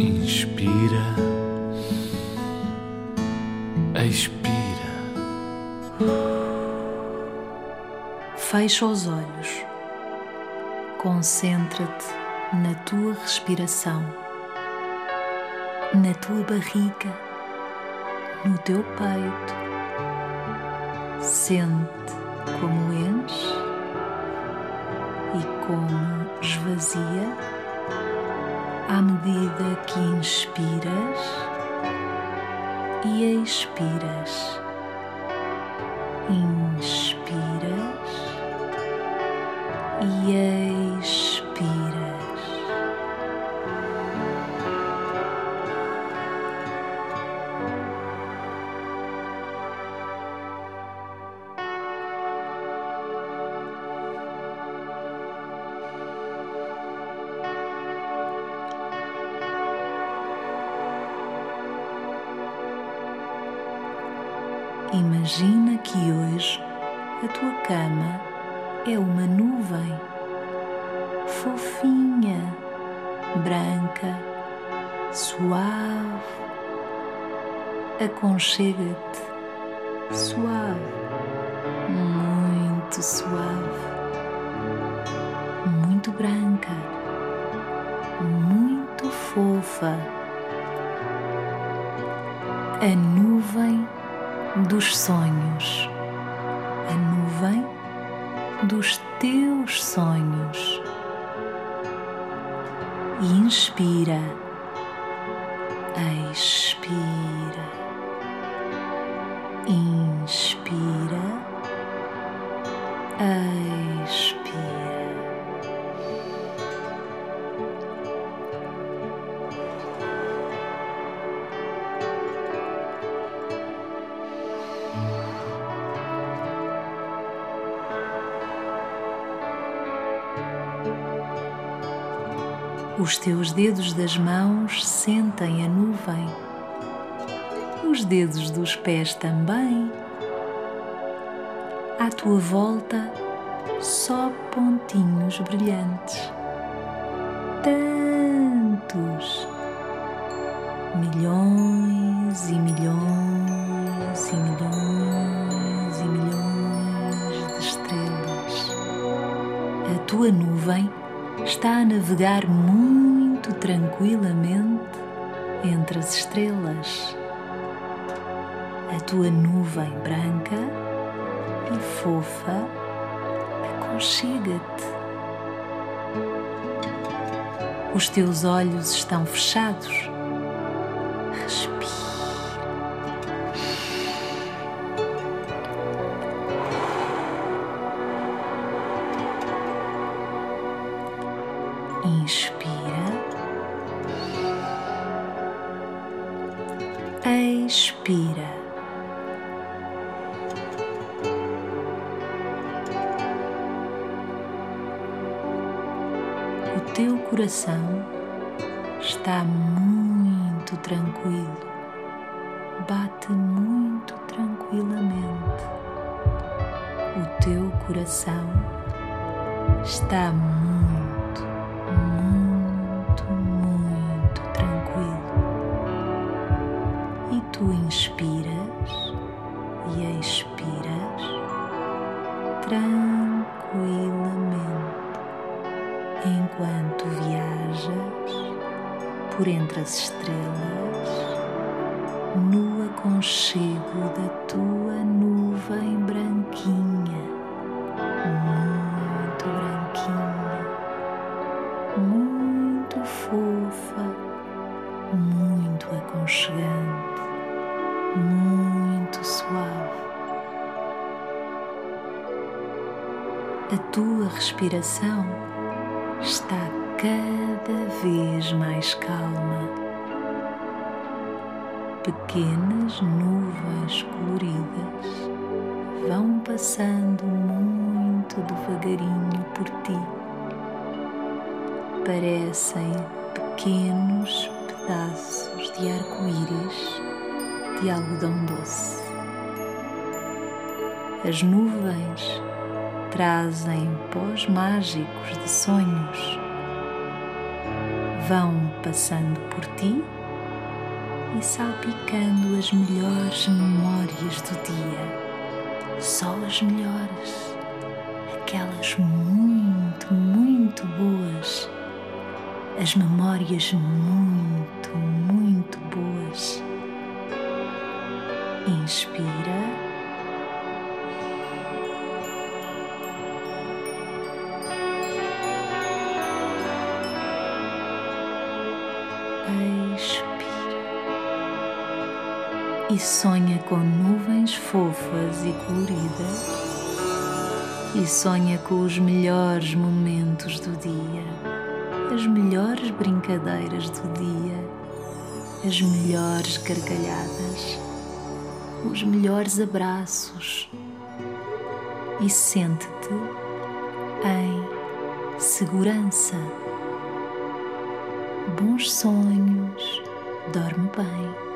Inspira, expira. Fecha os olhos. Concentra-te na tua respiração, na tua barriga, no teu peito. Sente como enche e como esvazia à medida que inspiras e expiras. Inspiras e expiras. Imagina que hoje a tua cama é uma nuvem fofinha, branca, suave. Aconchega-te, suave, muito suave, muito branca, muito fofa. A nuvem dos sonhos, a nuvem dos teus sonhos. Inspira, expira, inspira, expira. Os teus dedos das mãos sentem a nuvem, os dedos dos pés também. À tua volta, só pontinhos brilhantes. Tantos, milhões e milhões e milhões e milhões de estrelas. A tua nuvem está a navegar muito tranquilamente entre as estrelas. A tua nuvem branca e fofa aconchega-te. Os teus olhos estão fechados. Expira. O teu coração está muito tranquilo, bate muito tranquilamente. O teu coração está muito, tu inspiras e expiras tranquilamente. Enquanto viajas por entre as estrelas no aconchego da tua nuvem branquinha, muito branquinha, muito fofa, muito aconchegante, A tua respiração está cada vez mais calma. Pequenas nuvens coloridas vão passando muito devagarinho por ti. Parecem pequenos pedaços de arco-íris de algodão doce. As nuvens trazem pós mágicos de sonhos. vão passando por ti e salpicando as melhores memórias do dia. Só as melhores, aquelas muito, muito boas, as memórias muito, muito boas. Inspira. E sonha com nuvens fofas e coloridas e sonha com os melhores momentos do dia, as melhores brincadeiras do dia, as melhores gargalhadas, os melhores abraços e sente-te em segurança bons sonhos, dorme bem.